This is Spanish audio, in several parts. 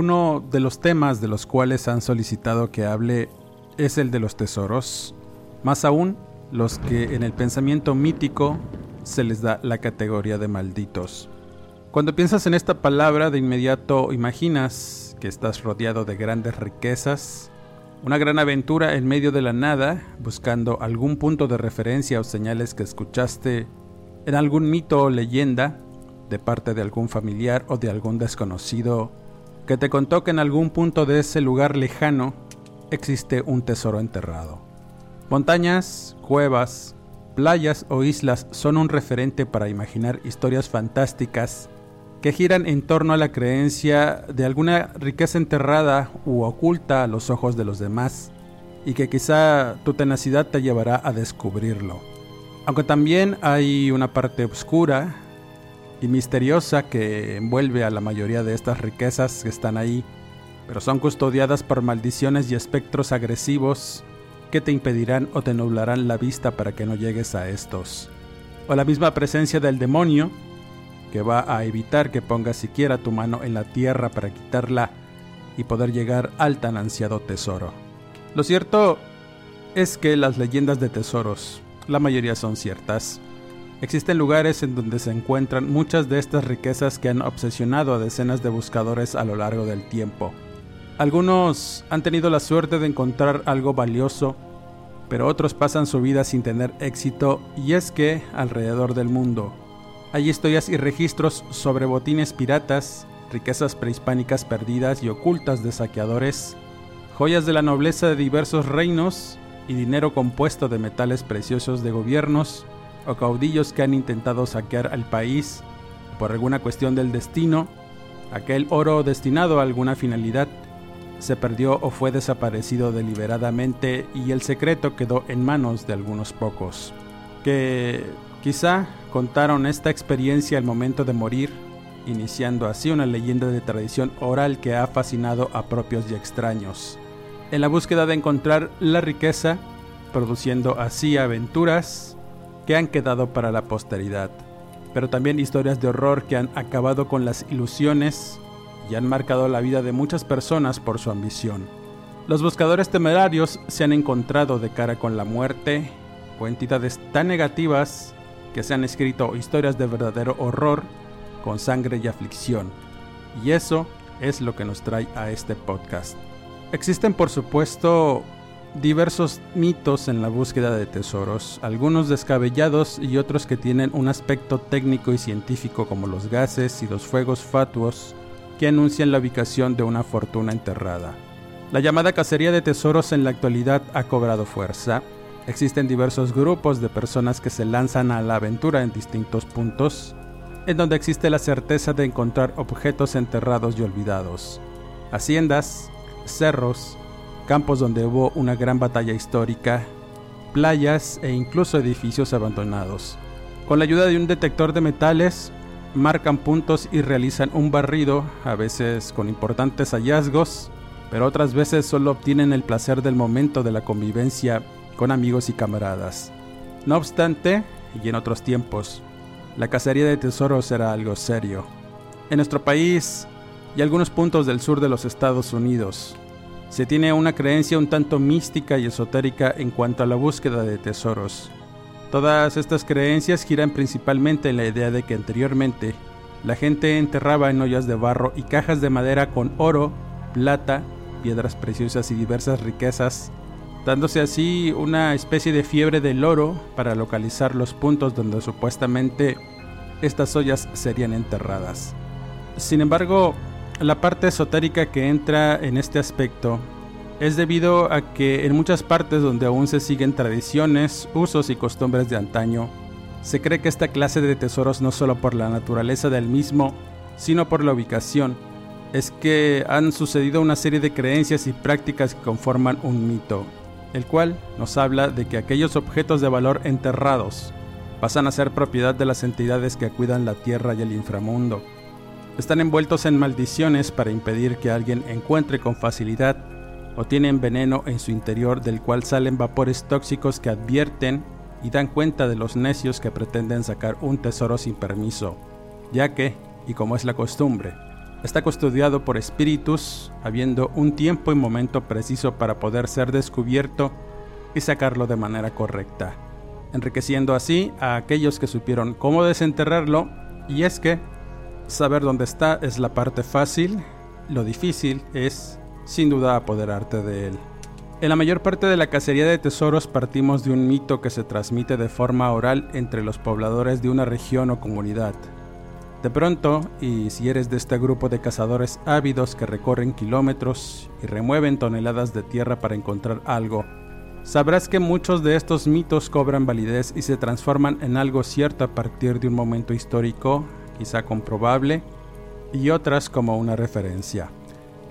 Uno de los temas de los cuales han solicitado que hable es el de los tesoros, más aún los que en el pensamiento mítico se les da la categoría de malditos. Cuando piensas en esta palabra, de inmediato imaginas que estás rodeado de grandes riquezas, una gran aventura en medio de la nada, buscando algún punto de referencia o señales que escuchaste en algún mito o leyenda de parte de algún familiar o de algún desconocido que te contó que en algún punto de ese lugar lejano existe un tesoro enterrado. Montañas, cuevas, playas o islas son un referente para imaginar historias fantásticas que giran en torno a la creencia de alguna riqueza enterrada u oculta a los ojos de los demás y que quizá tu tenacidad te llevará a descubrirlo. Aunque también hay una parte oscura y misteriosa que envuelve a la mayoría de estas riquezas que están ahí, pero son custodiadas por maldiciones y espectros agresivos que te impedirán o te nublarán la vista para que no llegues a estos. O la misma presencia del demonio, que va a evitar que pongas siquiera tu mano en la tierra para quitarla y poder llegar al tan ansiado tesoro. Lo cierto es que las leyendas de tesoros, la mayoría son ciertas, Existen lugares en donde se encuentran muchas de estas riquezas que han obsesionado a decenas de buscadores a lo largo del tiempo. Algunos han tenido la suerte de encontrar algo valioso, pero otros pasan su vida sin tener éxito y es que, alrededor del mundo, hay historias y registros sobre botines piratas, riquezas prehispánicas perdidas y ocultas de saqueadores, joyas de la nobleza de diversos reinos y dinero compuesto de metales preciosos de gobiernos, o caudillos que han intentado saquear al país por alguna cuestión del destino, aquel oro destinado a alguna finalidad se perdió o fue desaparecido deliberadamente y el secreto quedó en manos de algunos pocos, que quizá contaron esta experiencia al momento de morir, iniciando así una leyenda de tradición oral que ha fascinado a propios y extraños, en la búsqueda de encontrar la riqueza, produciendo así aventuras que han quedado para la posteridad, pero también historias de horror que han acabado con las ilusiones y han marcado la vida de muchas personas por su ambición. Los buscadores temerarios se han encontrado de cara con la muerte o entidades tan negativas que se han escrito historias de verdadero horror con sangre y aflicción. Y eso es lo que nos trae a este podcast. Existen por supuesto diversos mitos en la búsqueda de tesoros, algunos descabellados y otros que tienen un aspecto técnico y científico como los gases y los fuegos fatuos que anuncian la ubicación de una fortuna enterrada. La llamada cacería de tesoros en la actualidad ha cobrado fuerza. Existen diversos grupos de personas que se lanzan a la aventura en distintos puntos, en donde existe la certeza de encontrar objetos enterrados y olvidados, haciendas, cerros, campos donde hubo una gran batalla histórica, playas e incluso edificios abandonados. Con la ayuda de un detector de metales, marcan puntos y realizan un barrido, a veces con importantes hallazgos, pero otras veces solo obtienen el placer del momento de la convivencia con amigos y camaradas. No obstante, y en otros tiempos, la cacería de tesoros era algo serio. En nuestro país y algunos puntos del sur de los Estados Unidos, se tiene una creencia un tanto mística y esotérica en cuanto a la búsqueda de tesoros. Todas estas creencias giran principalmente en la idea de que anteriormente la gente enterraba en ollas de barro y cajas de madera con oro, plata piedras preciosas y diversas riquezas, dándose así una especie de fiebre del oro para localizar los puntos donde supuestamente estas ollas serían enterradas. Sin embargo, la parte esotérica que entra en este aspecto es debido a que en muchas partes donde aún se siguen tradiciones, usos y costumbres de antaño, se cree que esta clase de tesoros no solo por la naturaleza del mismo, sino por la ubicación, es que han sucedido una serie de creencias y prácticas que conforman un mito, el cual nos habla de que aquellos objetos de valor enterrados pasan a ser propiedad de las entidades que cuidan la tierra y el inframundo. Están envueltos en maldiciones para impedir que alguien encuentre con facilidad o tienen veneno en su interior del cual salen vapores tóxicos que advierten y dan cuenta de los necios que pretenden sacar un tesoro sin permiso, ya que, y como es la costumbre, está custodiado por espíritus, habiendo un tiempo y momento preciso para poder ser descubierto y sacarlo de manera correcta, enriqueciendo así a aquellos que supieron cómo desenterrarlo, y es que saber dónde está es la parte fácil, lo difícil es sin duda apoderarte de él. En la mayor parte de la cacería de tesoros partimos de un mito que se transmite de forma oral entre los pobladores de una región o comunidad. De pronto, y si eres de este grupo de cazadores ávidos que recorren kilómetros y remueven toneladas de tierra para encontrar algo, sabrás que muchos de estos mitos cobran validez y se transforman en algo cierto a partir de un momento histórico, quizá comprobable, y otras como una referencia.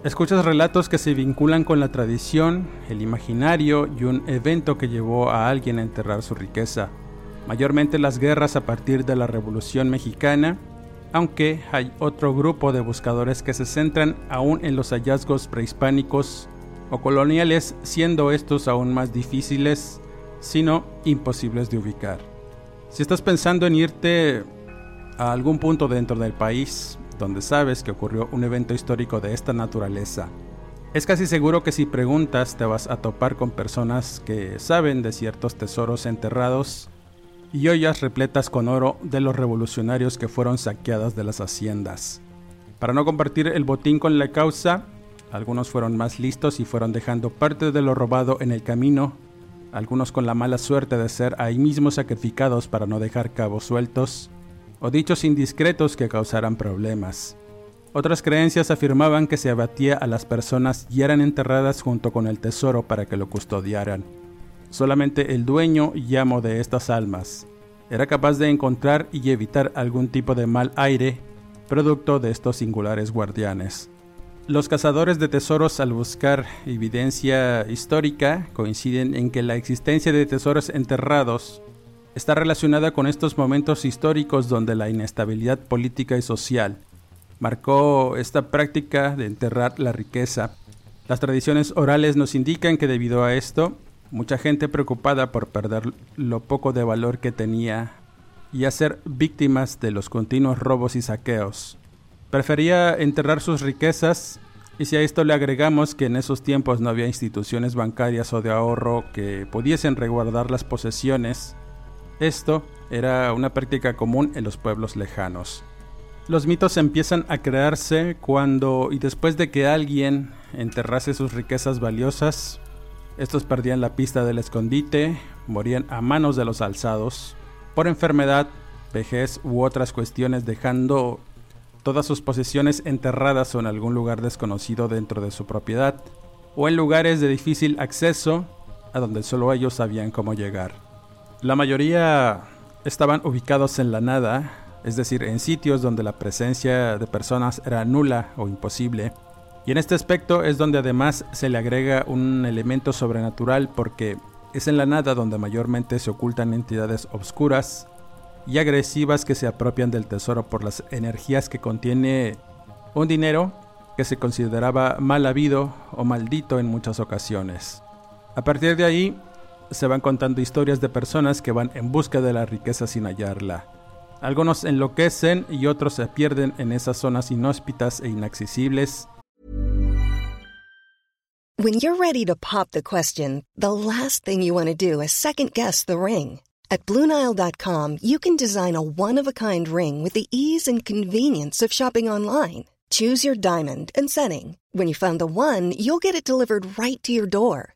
Escuchas relatos que se vinculan con la tradición, el imaginario y un evento que llevó a alguien a enterrar su riqueza, mayormente las guerras a partir de la Revolución Mexicana, aunque hay otro grupo de buscadores que se centran aún en los hallazgos prehispánicos o coloniales, siendo estos aún más difíciles, sino imposibles de ubicar. Si estás pensando en irte a algún punto dentro del país, donde sabes que ocurrió un evento histórico de esta naturaleza. Es casi seguro que si preguntas te vas a topar con personas que saben de ciertos tesoros enterrados y ollas repletas con oro de los revolucionarios que fueron saqueadas de las haciendas. Para no compartir el botín con la causa, algunos fueron más listos y fueron dejando parte de lo robado en el camino, algunos con la mala suerte de ser ahí mismo sacrificados para no dejar cabos sueltos, o dichos indiscretos que causaran problemas. Otras creencias afirmaban que se abatía a las personas y eran enterradas junto con el tesoro para que lo custodiaran. Solamente el dueño y amo de estas almas era capaz de encontrar y evitar algún tipo de mal aire producto de estos singulares guardianes. Los cazadores de tesoros al buscar evidencia histórica coinciden en que la existencia de tesoros enterrados está relacionada con estos momentos históricos donde la inestabilidad política y social marcó esta práctica de enterrar la riqueza. Las tradiciones orales nos indican que debido a esto, mucha gente preocupada por perder lo poco de valor que tenía y a ser víctimas de los continuos robos y saqueos, prefería enterrar sus riquezas y si a esto le agregamos que en esos tiempos no había instituciones bancarias o de ahorro que pudiesen resguardar las posesiones, esto era una práctica común en los pueblos lejanos. Los mitos empiezan a crearse cuando y después de que alguien enterrase sus riquezas valiosas, estos perdían la pista del escondite, morían a manos de los alzados, por enfermedad, vejez u otras cuestiones dejando todas sus posesiones enterradas o en algún lugar desconocido dentro de su propiedad, o en lugares de difícil acceso a donde solo ellos sabían cómo llegar. La mayoría estaban ubicados en la nada, es decir, en sitios donde la presencia de personas era nula o imposible. Y en este aspecto es donde además se le agrega un elemento sobrenatural porque es en la nada donde mayormente se ocultan entidades obscuras y agresivas que se apropian del tesoro por las energías que contiene un dinero que se consideraba mal habido o maldito en muchas ocasiones. A partir de ahí, se van contando historias de personas que van en busca de la riqueza sin hallarla. Algunos enloquecen y otros se pierden en esas zonas inhóspitas e inaccesibles. When you're ready to pop the question, the last thing you want to do is second guess the ring. At BlueNile.com, you can design a one-of-a-kind ring with the ease and convenience of shopping online. Choose your diamond and setting. When you find the one, you'll get it delivered right to your door.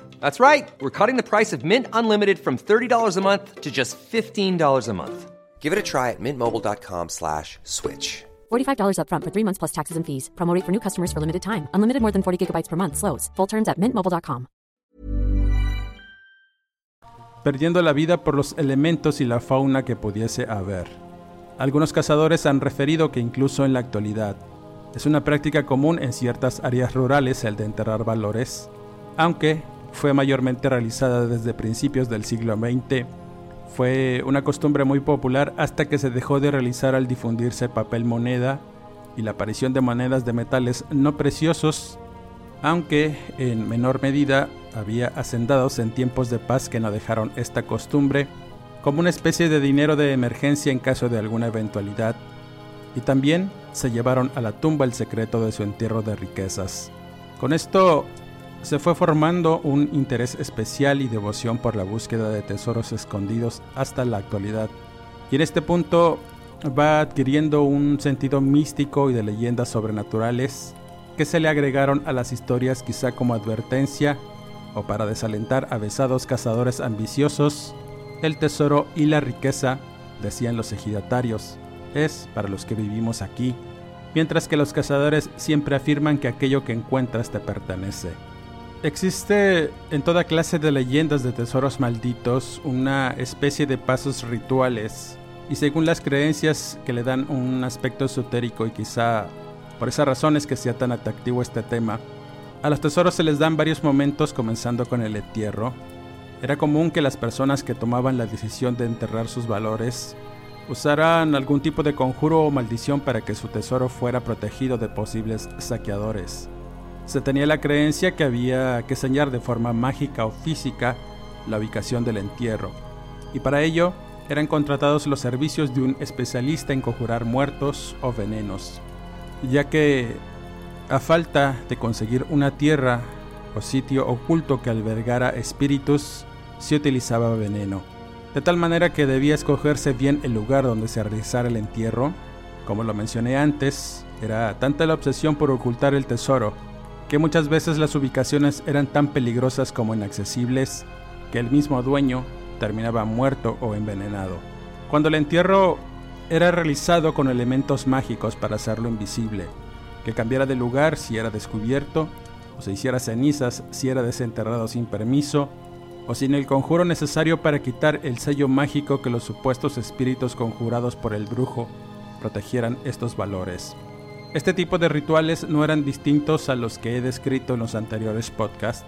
That's right. We're cutting the price of Mint Unlimited from $30 a month to just $15 a month. Give it a try at mintmobile.com slash switch. $45 upfront for three months plus taxes and fees. Promo rate for new customers for limited time. Unlimited more than 40 gigabytes per month. Slows. Full terms at mintmobile.com. Perdiendo la vida por los elementos y la fauna que pudiese haber. Algunos cazadores han referido que incluso en la actualidad es una práctica común en ciertas áreas rurales el de enterrar valores, aunque fue mayormente realizada desde principios del siglo XX. Fue una costumbre muy popular hasta que se dejó de realizar al difundirse papel moneda y la aparición de monedas de metales no preciosos, aunque en menor medida había hacendados en tiempos de paz que no dejaron esta costumbre como una especie de dinero de emergencia en caso de alguna eventualidad, y también se llevaron a la tumba el secreto de su entierro de riquezas. Con esto se fue formando un interés especial y devoción por la búsqueda de tesoros escondidos hasta la actualidad. Y en este punto va adquiriendo un sentido místico y de leyendas sobrenaturales que se le agregaron a las historias quizá como advertencia o para desalentar a besados cazadores ambiciosos. El tesoro y la riqueza, decían los ejidatarios, es para los que vivimos aquí, mientras que los cazadores siempre afirman que aquello que encuentras te pertenece. Existe en toda clase de leyendas de tesoros malditos una especie de pasos rituales y según las creencias que le dan un aspecto esotérico y quizá por esa razón es que sea tan atractivo este tema. A los tesoros se les dan varios momentos comenzando con el entierro. Era común que las personas que tomaban la decisión de enterrar sus valores usaran algún tipo de conjuro o maldición para que su tesoro fuera protegido de posibles saqueadores. Se tenía la creencia que había que señalar de forma mágica o física la ubicación del entierro, y para ello eran contratados los servicios de un especialista en conjurar muertos o venenos, ya que a falta de conseguir una tierra o sitio oculto que albergara espíritus, se utilizaba veneno, de tal manera que debía escogerse bien el lugar donde se realizara el entierro. Como lo mencioné antes, era tanta la obsesión por ocultar el tesoro que muchas veces las ubicaciones eran tan peligrosas como inaccesibles que el mismo dueño terminaba muerto o envenenado. Cuando el entierro era realizado con elementos mágicos para hacerlo invisible, que cambiara de lugar si era descubierto, o se hiciera cenizas si era desenterrado sin permiso, o sin el conjuro necesario para quitar el sello mágico que los supuestos espíritus conjurados por el brujo protegieran estos valores. Este tipo de rituales no eran distintos a los que he descrito en los anteriores podcasts,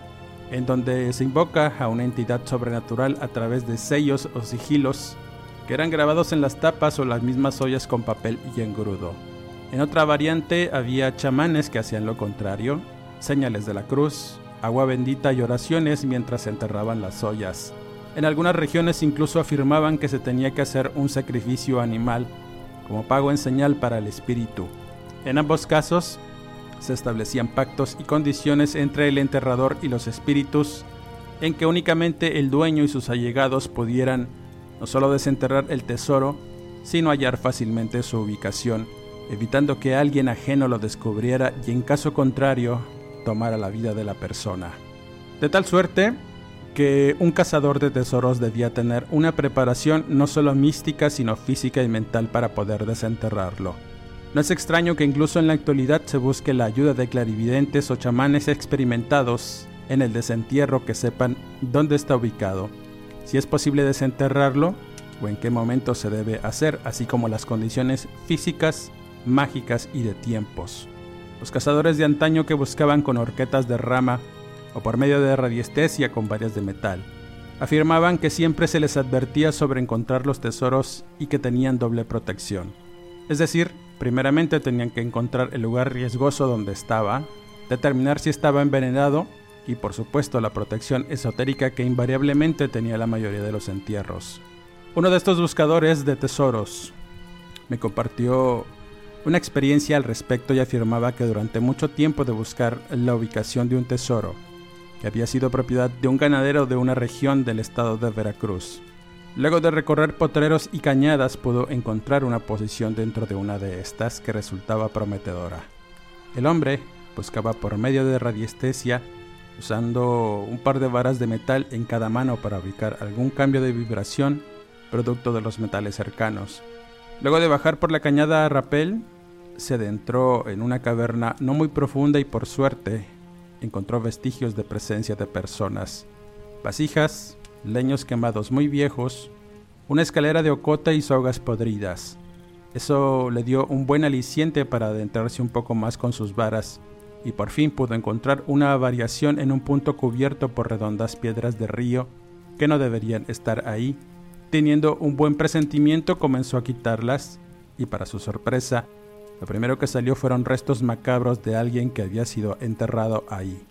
en donde se invoca a una entidad sobrenatural a través de sellos o sigilos que eran grabados en las tapas o las mismas ollas con papel y engrudo. En otra variante había chamanes que hacían lo contrario, señales de la cruz, agua bendita y oraciones mientras se enterraban las ollas. En algunas regiones incluso afirmaban que se tenía que hacer un sacrificio animal como pago en señal para el espíritu. En ambos casos, se establecían pactos y condiciones entre el enterrador y los espíritus en que únicamente el dueño y sus allegados pudieran no solo desenterrar el tesoro, sino hallar fácilmente su ubicación, evitando que alguien ajeno lo descubriera y en caso contrario tomara la vida de la persona. De tal suerte que un cazador de tesoros debía tener una preparación no solo mística, sino física y mental para poder desenterrarlo. No es extraño que incluso en la actualidad se busque la ayuda de clarividentes o chamanes experimentados en el desentierro que sepan dónde está ubicado, si es posible desenterrarlo o en qué momento se debe hacer, así como las condiciones físicas, mágicas y de tiempos. Los cazadores de antaño que buscaban con horquetas de rama o por medio de radiestesia con varias de metal, afirmaban que siempre se les advertía sobre encontrar los tesoros y que tenían doble protección. Es decir, Primeramente tenían que encontrar el lugar riesgoso donde estaba, determinar si estaba envenenado y por supuesto la protección esotérica que invariablemente tenía la mayoría de los entierros. Uno de estos buscadores de tesoros me compartió una experiencia al respecto y afirmaba que durante mucho tiempo de buscar la ubicación de un tesoro, que había sido propiedad de un ganadero de una región del estado de Veracruz, luego de recorrer potreros y cañadas pudo encontrar una posición dentro de una de estas que resultaba prometedora. El hombre buscaba por medio de radiestesia, usando un par de varas de metal en cada mano para ubicar algún cambio de vibración producto de los metales cercanos. Luego de bajar por la cañada a rapel, se adentró en una caverna no muy profunda y por suerte encontró vestigios de presencia de personas. Vasijas, leños quemados muy viejos, una escalera de ocota y sogas podridas. Eso le dio un buen aliciente para adentrarse un poco más con sus varas y por fin pudo encontrar una variación en un punto cubierto por redondas piedras de río que no deberían estar ahí. Teniendo un buen presentimiento comenzó a quitarlas y para su sorpresa lo primero que salió fueron restos macabros de alguien que había sido enterrado ahí.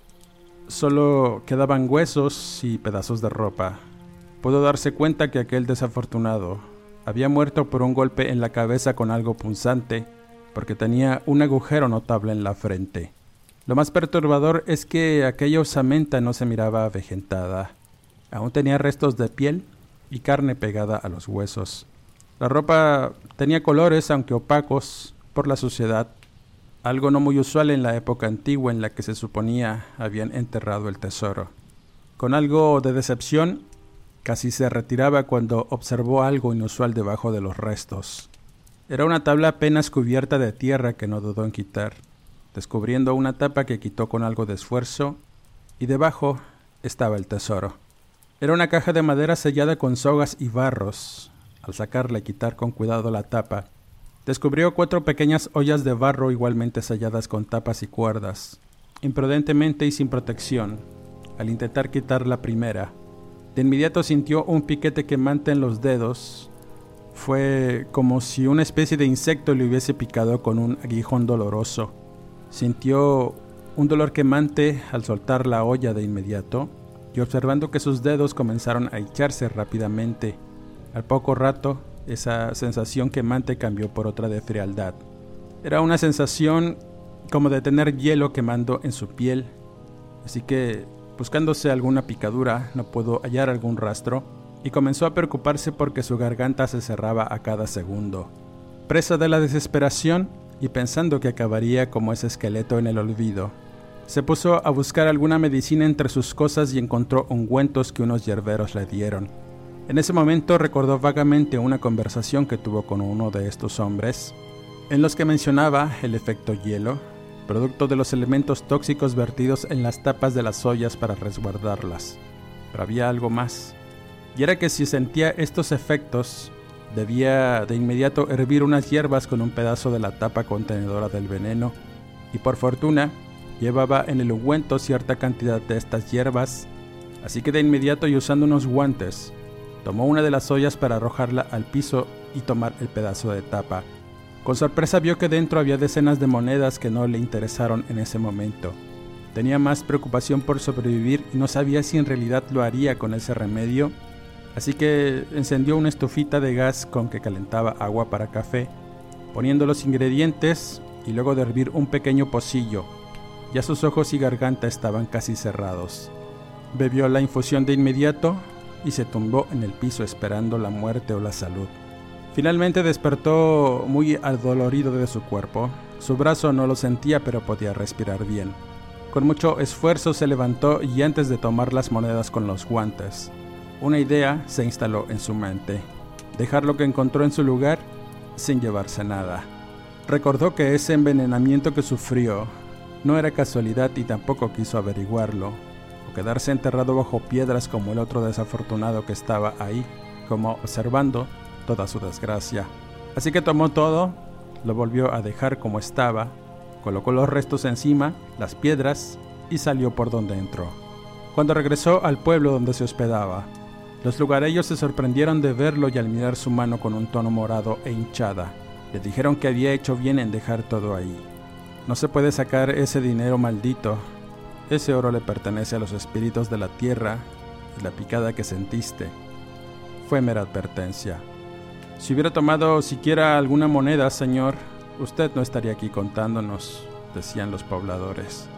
Solo quedaban huesos y pedazos de ropa. Pudo darse cuenta que aquel desafortunado había muerto por un golpe en la cabeza con algo punzante, porque tenía un agujero notable en la frente. Lo más perturbador es que aquella osamenta no se miraba avejentada. Aún tenía restos de piel y carne pegada a los huesos. La ropa tenía colores, aunque opacos, por la suciedad, algo no muy usual en la época antigua en la que se suponía habían enterrado el tesoro. Con algo de decepción, casi se retiraba cuando observó algo inusual debajo de los restos. Era una tabla apenas cubierta de tierra que no dudó en quitar, descubriendo una tapa que quitó con algo de esfuerzo, y debajo estaba el tesoro. Era una caja de madera sellada con sogas y barros. Al sacarla y quitar con cuidado la tapa, Descubrió cuatro pequeñas ollas de barro igualmente selladas con tapas y cuerdas. Imprudentemente y sin protección, al intentar quitar la primera, de inmediato sintió un piquete quemante en los dedos. Fue como si una especie de insecto le hubiese picado con un aguijón doloroso. Sintió un dolor quemante al soltar la olla de inmediato y observando que sus dedos comenzaron a echarse rápidamente. Al poco rato esa sensación quemante cambió por otra de frialdad. Era una sensación como de tener hielo quemando en su piel, así que, buscándose alguna picadura, no pudo hallar algún rastro, y comenzó a preocuparse porque su garganta se cerraba a cada segundo. Presa de la desesperación y pensando que acabaría como ese esqueleto en el olvido, se puso a buscar alguna medicina entre sus cosas y encontró ungüentos que unos hierberos le dieron. En ese momento recordó vagamente una conversación que tuvo con uno de estos hombres, en los que mencionaba el efecto hielo, producto de los elementos tóxicos vertidos en las tapas de las ollas para resguardarlas. Pero había algo más, y era que si sentía estos efectos, debía de inmediato hervir unas hierbas con un pedazo de la tapa contenedora del veneno, y por fortuna llevaba en el ungüento cierta cantidad de estas hierbas, así que de inmediato y usando unos guantes, Tomó una de las ollas para arrojarla al piso y tomar el pedazo de tapa. Con sorpresa vio que dentro había decenas de monedas que no le interesaron en ese momento. Tenía más preocupación por sobrevivir y no sabía si en realidad lo haría con ese remedio, así que encendió una estufita de gas con que calentaba agua para café, poniendo los ingredientes y luego de hervir un pequeño pocillo. Ya sus ojos y garganta estaban casi cerrados. Bebió la infusión de inmediato, y se tumbó en el piso esperando la muerte o la salud. Finalmente despertó muy adolorido de su cuerpo. Su brazo no lo sentía pero podía respirar bien. Con mucho esfuerzo se levantó y antes de tomar las monedas con los guantes, una idea se instaló en su mente. Dejar lo que encontró en su lugar sin llevarse nada. Recordó que ese envenenamiento que sufrió no era casualidad y tampoco quiso averiguarlo quedarse enterrado bajo piedras como el otro desafortunado que estaba ahí, como observando toda su desgracia. Así que tomó todo, lo volvió a dejar como estaba, colocó los restos encima, las piedras, y salió por donde entró. Cuando regresó al pueblo donde se hospedaba, los lugareños se sorprendieron de verlo y al mirar su mano con un tono morado e hinchada. Le dijeron que había hecho bien en dejar todo ahí. No se puede sacar ese dinero maldito. Ese oro le pertenece a los espíritus de la tierra y la picada que sentiste fue mera advertencia. Si hubiera tomado siquiera alguna moneda, señor, usted no estaría aquí contándonos, decían los pobladores.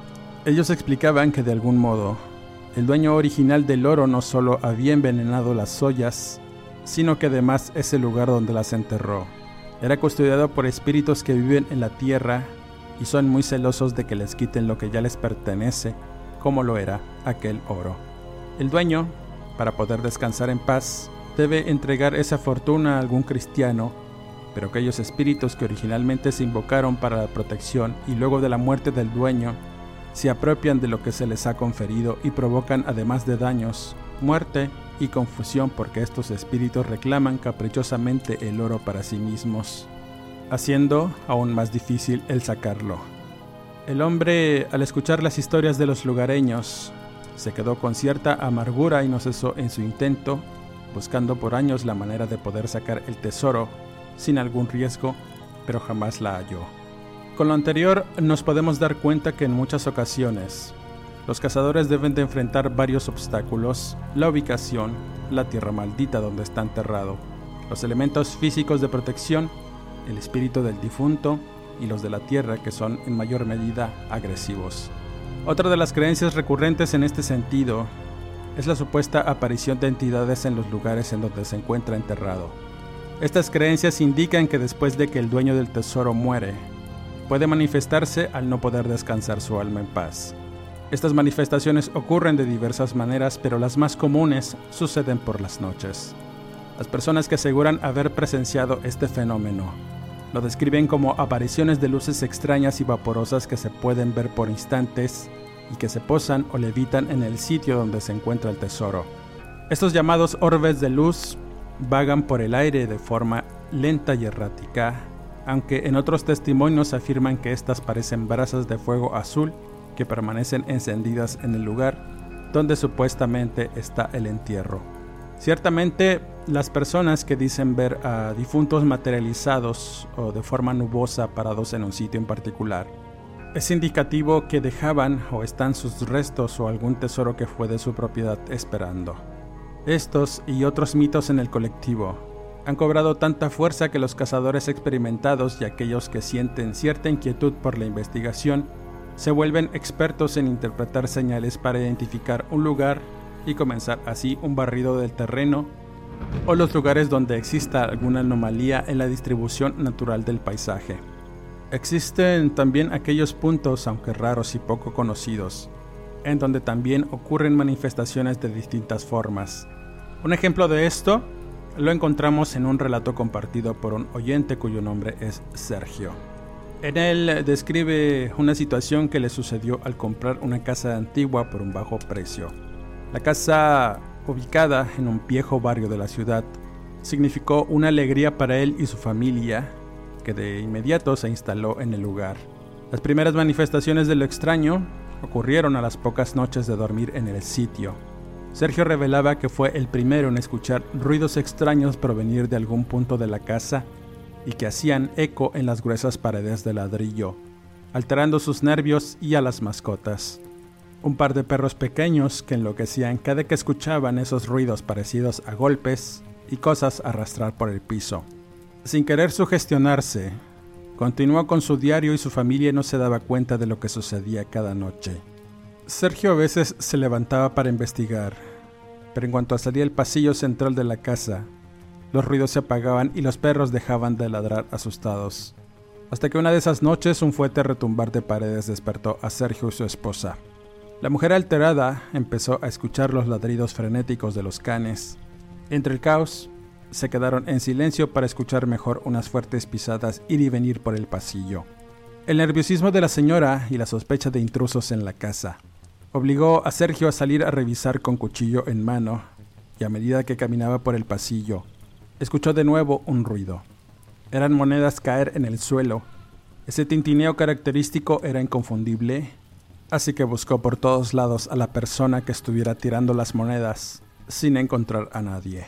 Ellos explicaban que de algún modo el dueño original del oro no solo había envenenado las ollas, sino que además es el lugar donde las enterró. Era custodiado por espíritus que viven en la tierra y son muy celosos de que les quiten lo que ya les pertenece, como lo era aquel oro. El dueño, para poder descansar en paz, debe entregar esa fortuna a algún cristiano, pero aquellos espíritus que originalmente se invocaron para la protección y luego de la muerte del dueño, se apropian de lo que se les ha conferido y provocan además de daños, muerte y confusión porque estos espíritus reclaman caprichosamente el oro para sí mismos, haciendo aún más difícil el sacarlo. El hombre, al escuchar las historias de los lugareños, se quedó con cierta amargura y no cesó en su intento, buscando por años la manera de poder sacar el tesoro sin algún riesgo, pero jamás la halló. Con lo anterior nos podemos dar cuenta que en muchas ocasiones los cazadores deben de enfrentar varios obstáculos, la ubicación, la tierra maldita donde está enterrado, los elementos físicos de protección, el espíritu del difunto y los de la tierra que son en mayor medida agresivos. Otra de las creencias recurrentes en este sentido es la supuesta aparición de entidades en los lugares en donde se encuentra enterrado. Estas creencias indican que después de que el dueño del tesoro muere, puede manifestarse al no poder descansar su alma en paz. Estas manifestaciones ocurren de diversas maneras, pero las más comunes suceden por las noches. Las personas que aseguran haber presenciado este fenómeno lo describen como apariciones de luces extrañas y vaporosas que se pueden ver por instantes y que se posan o levitan en el sitio donde se encuentra el tesoro. Estos llamados orbes de luz vagan por el aire de forma lenta y errática, aunque en otros testimonios afirman que estas parecen brasas de fuego azul que permanecen encendidas en el lugar donde supuestamente está el entierro. Ciertamente, las personas que dicen ver a difuntos materializados o de forma nubosa parados en un sitio en particular, es indicativo que dejaban o están sus restos o algún tesoro que fue de su propiedad esperando. Estos y otros mitos en el colectivo han cobrado tanta fuerza que los cazadores experimentados y aquellos que sienten cierta inquietud por la investigación se vuelven expertos en interpretar señales para identificar un lugar y comenzar así un barrido del terreno o los lugares donde exista alguna anomalía en la distribución natural del paisaje. Existen también aquellos puntos, aunque raros y poco conocidos, en donde también ocurren manifestaciones de distintas formas. Un ejemplo de esto lo encontramos en un relato compartido por un oyente cuyo nombre es Sergio. En él describe una situación que le sucedió al comprar una casa antigua por un bajo precio. La casa, ubicada en un viejo barrio de la ciudad, significó una alegría para él y su familia, que de inmediato se instaló en el lugar. Las primeras manifestaciones de lo extraño ocurrieron a las pocas noches de dormir en el sitio. Sergio revelaba que fue el primero en escuchar ruidos extraños provenir de algún punto de la casa y que hacían eco en las gruesas paredes de ladrillo, alterando sus nervios y a las mascotas. Un par de perros pequeños que enloquecían cada que escuchaban esos ruidos parecidos a golpes y cosas arrastrar por el piso. Sin querer sugestionarse, continuó con su diario y su familia no se daba cuenta de lo que sucedía cada noche. Sergio a veces se levantaba para investigar, pero en cuanto salía el pasillo central de la casa, los ruidos se apagaban y los perros dejaban de ladrar asustados. Hasta que una de esas noches un fuerte retumbar de paredes despertó a Sergio y su esposa. La mujer alterada empezó a escuchar los ladridos frenéticos de los canes. Entre el caos, se quedaron en silencio para escuchar mejor unas fuertes pisadas ir y venir por el pasillo. El nerviosismo de la señora y la sospecha de intrusos en la casa obligó a Sergio a salir a revisar con cuchillo en mano, y a medida que caminaba por el pasillo, escuchó de nuevo un ruido. Eran monedas caer en el suelo. Ese tintineo característico era inconfundible, así que buscó por todos lados a la persona que estuviera tirando las monedas, sin encontrar a nadie.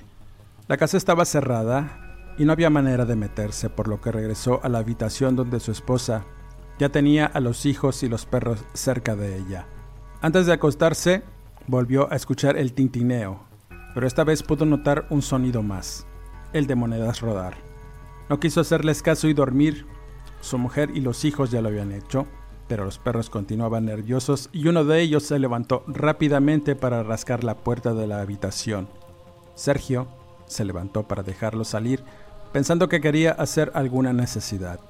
La casa estaba cerrada, y no había manera de meterse, por lo que regresó a la habitación donde su esposa ya tenía a los hijos y los perros cerca de ella. Antes de acostarse, volvió a escuchar el tintineo, pero esta vez pudo notar un sonido más, el de monedas rodar. No quiso hacerles caso y dormir. Su mujer y los hijos ya lo habían hecho, pero los perros continuaban nerviosos y uno de ellos se levantó rápidamente para rascar la puerta de la habitación. Sergio se levantó para dejarlo salir, pensando que quería hacer alguna necesidad.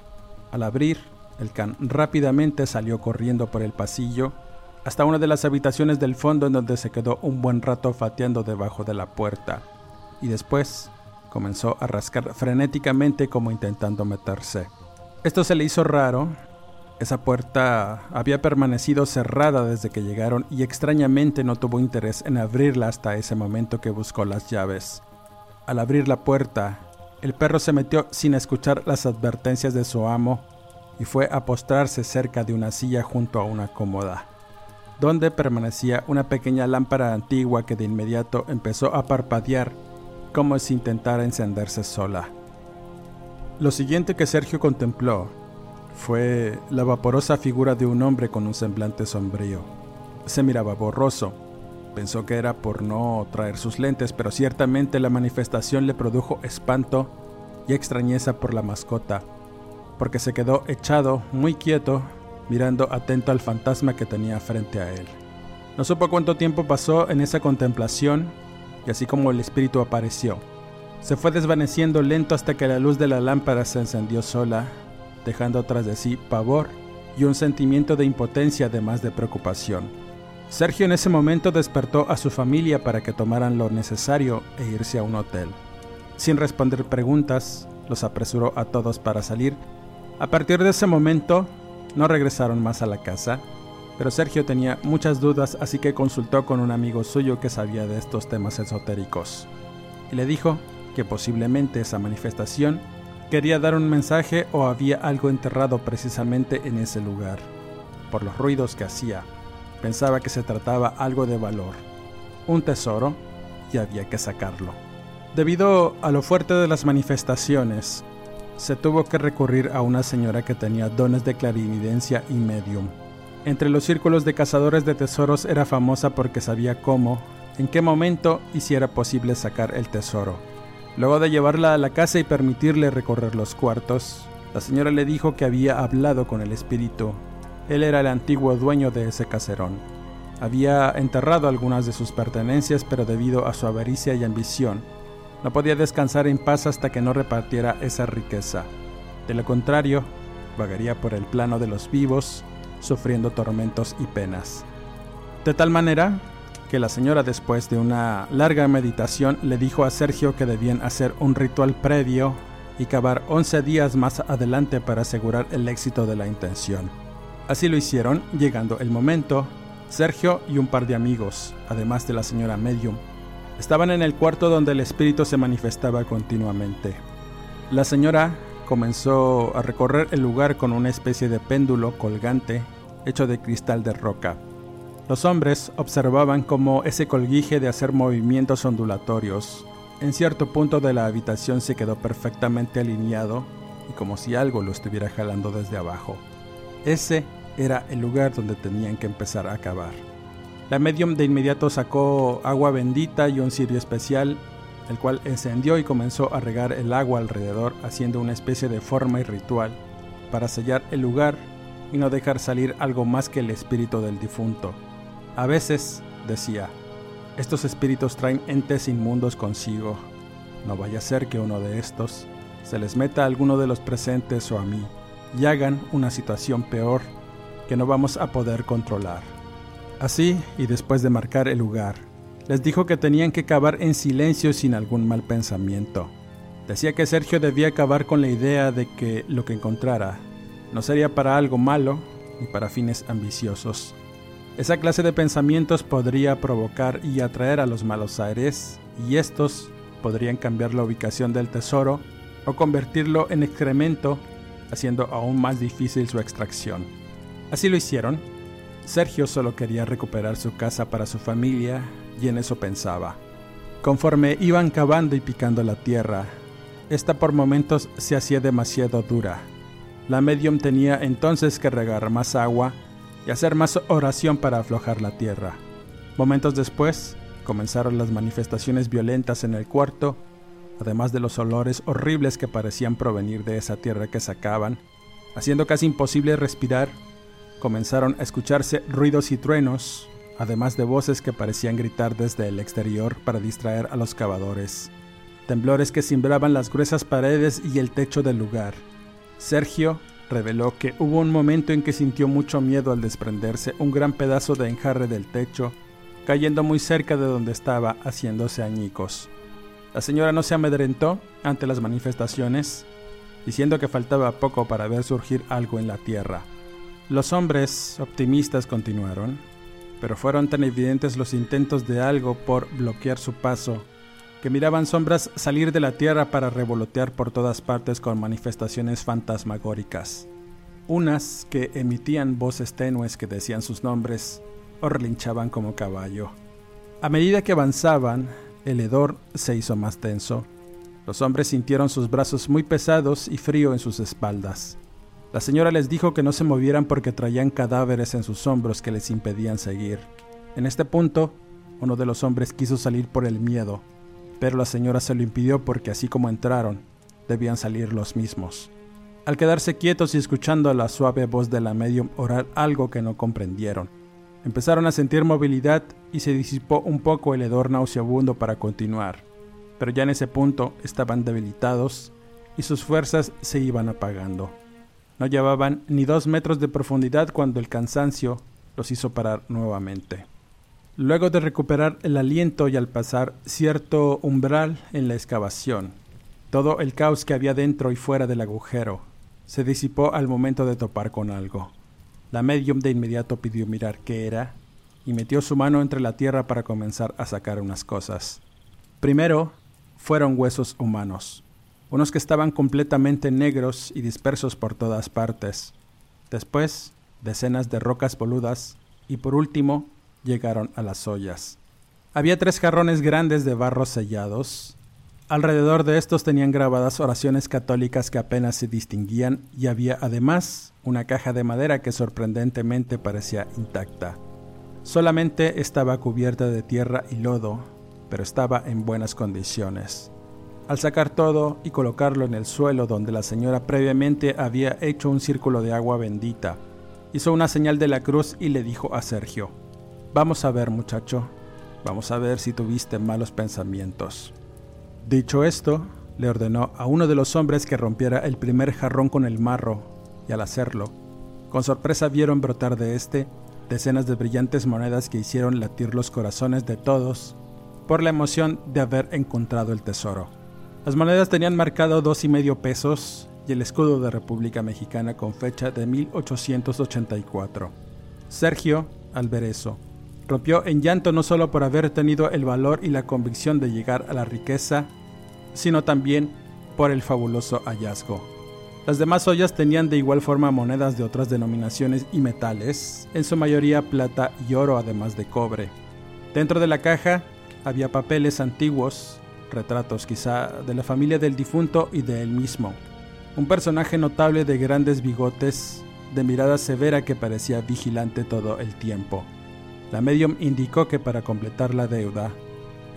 Al abrir, el can rápidamente salió corriendo por el pasillo hasta una de las habitaciones del fondo en donde se quedó un buen rato fateando debajo de la puerta y después comenzó a rascar frenéticamente como intentando meterse. Esto se le hizo raro. Esa puerta había permanecido cerrada desde que llegaron y extrañamente no tuvo interés en abrirla hasta ese momento que buscó las llaves. Al abrir la puerta, el perro se metió sin escuchar las advertencias de su amo y fue a postrarse cerca de una silla junto a una cómoda, donde permanecía una pequeña lámpara antigua que de inmediato empezó a parpadear como si intentara encenderse sola. Lo siguiente que Sergio contempló fue la vaporosa figura de un hombre con un semblante sombrío. Se miraba borroso. Pensó que era por no traer sus lentes, pero ciertamente la manifestación le produjo espanto y extrañeza por la mascota porque se quedó echado, muy quieto, mirando atento al fantasma que tenía frente a él. No supo cuánto tiempo pasó en esa contemplación, y así como el espíritu apareció, se fue desvaneciendo lento hasta que la luz de la lámpara se encendió sola, dejando tras de sí pavor y un sentimiento de impotencia además de preocupación. Sergio en ese momento despertó a su familia para que tomaran lo necesario e irse a un hotel. Sin responder preguntas, los apresuró a todos para salir a partir de ese momento, no regresaron más a la casa, pero Sergio tenía muchas dudas, así que consultó con un amigo suyo que sabía de estos temas esotéricos. Y le dijo que posiblemente esa manifestación quería dar un mensaje o había algo enterrado precisamente en ese lugar. Por los ruidos que hacía, pensaba que se trataba algo de valor, un tesoro, y había que sacarlo. Debido a lo fuerte de las manifestaciones, se tuvo que recurrir a una señora que tenía dones de clarividencia y medium. Entre los círculos de cazadores de tesoros era famosa porque sabía cómo, en qué momento y si era posible sacar el tesoro. Luego de llevarla a la casa y permitirle recorrer los cuartos, la señora le dijo que había hablado con el espíritu. Él era el antiguo dueño de ese caserón. Había enterrado algunas de sus pertenencias, pero debido a su avaricia y ambición, no podía descansar en paz hasta que no repartiera esa riqueza. De lo contrario, vagaría por el plano de los vivos, sufriendo tormentos y penas. De tal manera que la señora después de una larga meditación le dijo a Sergio que debían hacer un ritual previo y cavar 11 días más adelante para asegurar el éxito de la intención. Así lo hicieron, llegando el momento, Sergio y un par de amigos, además de la señora Medium, Estaban en el cuarto donde el espíritu se manifestaba continuamente. La señora comenzó a recorrer el lugar con una especie de péndulo colgante hecho de cristal de roca. Los hombres observaban cómo ese colguije de hacer movimientos ondulatorios en cierto punto de la habitación se quedó perfectamente alineado y como si algo lo estuviera jalando desde abajo. Ese era el lugar donde tenían que empezar a cavar. La medium de inmediato sacó agua bendita y un cirio especial, el cual encendió y comenzó a regar el agua alrededor, haciendo una especie de forma y ritual para sellar el lugar y no dejar salir algo más que el espíritu del difunto. A veces, decía, estos espíritus traen entes inmundos consigo. No vaya a ser que uno de estos se les meta a alguno de los presentes o a mí y hagan una situación peor que no vamos a poder controlar. Así, y después de marcar el lugar, les dijo que tenían que cavar en silencio sin algún mal pensamiento. Decía que Sergio debía acabar con la idea de que lo que encontrara no sería para algo malo ni para fines ambiciosos. Esa clase de pensamientos podría provocar y atraer a los malos aires, y estos podrían cambiar la ubicación del tesoro o convertirlo en excremento, haciendo aún más difícil su extracción. Así lo hicieron, Sergio solo quería recuperar su casa para su familia y en eso pensaba. Conforme iban cavando y picando la tierra, esta por momentos se hacía demasiado dura. La medium tenía entonces que regar más agua y hacer más oración para aflojar la tierra. Momentos después, comenzaron las manifestaciones violentas en el cuarto, además de los olores horribles que parecían provenir de esa tierra que sacaban, haciendo casi imposible respirar. Comenzaron a escucharse ruidos y truenos, además de voces que parecían gritar desde el exterior para distraer a los cavadores. Temblores que cimbraban las gruesas paredes y el techo del lugar. Sergio reveló que hubo un momento en que sintió mucho miedo al desprenderse un gran pedazo de enjarre del techo, cayendo muy cerca de donde estaba, haciéndose añicos. La señora no se amedrentó ante las manifestaciones, diciendo que faltaba poco para ver surgir algo en la tierra. Los hombres optimistas continuaron, pero fueron tan evidentes los intentos de algo por bloquear su paso miraban sombras salir de la tierra para revolotear por todas partes con manifestaciones fantasmagóricas. Unas que emitían voces tenues que decían sus nombres o relinchaban como caballo. A medida que avanzaban, el hedor se hizo más tenso. Los hombres sintieron sus brazos muy pesados y frío en sus espaldas. La señora les dijo que no se movieran porque traían cadáveres en sus hombros que les impedían seguir. En este punto, uno de los hombres quiso salir por el miedo, pero la señora se lo impidió porque así como entraron, debían salir los mismos. Al quedarse quietos y escuchando la suave voz de la medium orar algo que no comprendieron, empezaron a sentir movilidad y se disipó un poco el hedor nauseabundo para continuar, pero ya en ese punto estaban debilitados y sus fuerzas se iban apagando. No llevaban ni dos metros de profundidad cuando el cansancio los hizo parar nuevamente. Luego de recuperar el aliento y al pasar cierto umbral en la excavación, todo el caos que había dentro y fuera del agujero se disipó al momento de topar con algo. La medium de inmediato pidió mirar qué era y metió su mano entre la tierra para comenzar a sacar unas cosas. Primero fueron huesos humanos, unos que estaban completamente negros y dispersos por todas partes. Después, decenas de rocas boludas y por último, llegaron a las ollas. Había tres jarrones grandes de barro sellados. Alrededor de estos tenían grabadas oraciones católicas que apenas se distinguían y había además una caja de madera que sorprendentemente parecía intacta. Solamente estaba cubierta de tierra y lodo, pero estaba en buenas condiciones. Al sacar todo y colocarlo en el suelo donde la señora previamente había hecho un círculo de agua bendita, hizo una señal de la cruz y le dijo a Sergio, Vamos a ver muchacho, vamos a ver si tuviste malos pensamientos. Dicho esto, le ordenó a uno de los hombres que rompiera el primer jarrón con el marro, y al hacerlo, con sorpresa vieron brotar de éste decenas de brillantes monedas que hicieron latir los corazones de todos por la emoción de haber encontrado el tesoro. Las monedas tenían marcado dos y medio pesos y el escudo de República Mexicana con fecha de 1884. Sergio, al ver eso, Rompió en llanto no solo por haber tenido el valor y la convicción de llegar a la riqueza, sino también por el fabuloso hallazgo. Las demás ollas tenían de igual forma monedas de otras denominaciones y metales, en su mayoría plata y oro además de cobre. Dentro de la caja había papeles antiguos, retratos quizá de la familia del difunto y de él mismo. Un personaje notable de grandes bigotes, de mirada severa que parecía vigilante todo el tiempo. La medium indicó que para completar la deuda,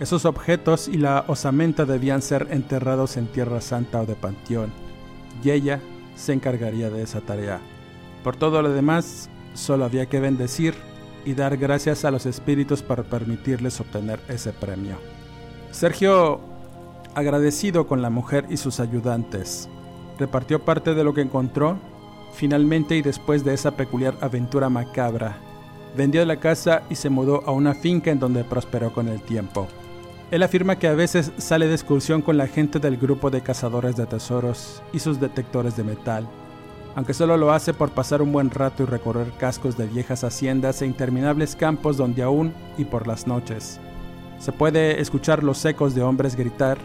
esos objetos y la osamenta debían ser enterrados en Tierra Santa o de Panteón, y ella se encargaría de esa tarea. Por todo lo demás, solo había que bendecir y dar gracias a los espíritus para permitirles obtener ese premio. Sergio, agradecido con la mujer y sus ayudantes, repartió parte de lo que encontró. Finalmente y después de esa peculiar aventura macabra, vendió la casa y se mudó a una finca en donde prosperó con el tiempo. Él afirma que a veces sale de excursión con la gente del grupo de cazadores de tesoros y sus detectores de metal, aunque solo lo hace por pasar un buen rato y recorrer cascos de viejas haciendas e interminables campos donde aún, y por las noches, se puede escuchar los ecos de hombres gritar,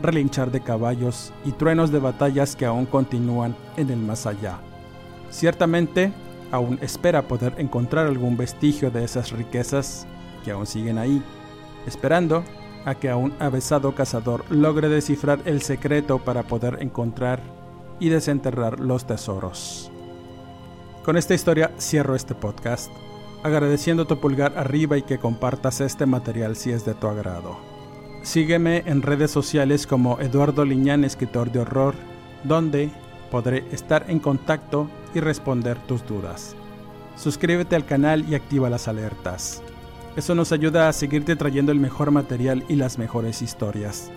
relinchar de caballos y truenos de batallas que aún continúan en el más allá. Ciertamente, aún espera poder encontrar algún vestigio de esas riquezas que aún siguen ahí, esperando a que a un avesado cazador logre descifrar el secreto para poder encontrar y desenterrar los tesoros. Con esta historia cierro este podcast, agradeciendo tu pulgar arriba y que compartas este material si es de tu agrado. Sígueme en redes sociales como Eduardo Liñán, escritor de horror, donde podré estar en contacto y responder tus dudas. Suscríbete al canal y activa las alertas. Eso nos ayuda a seguirte trayendo el mejor material y las mejores historias.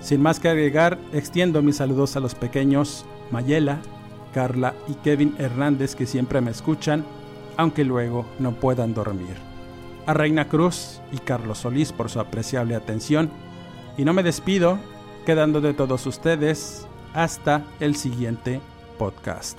Sin más que agregar, extiendo mis saludos a los pequeños Mayela, Carla y Kevin Hernández que siempre me escuchan, aunque luego no puedan dormir. A Reina Cruz y Carlos Solís por su apreciable atención. Y no me despido, quedando de todos ustedes hasta el siguiente podcast.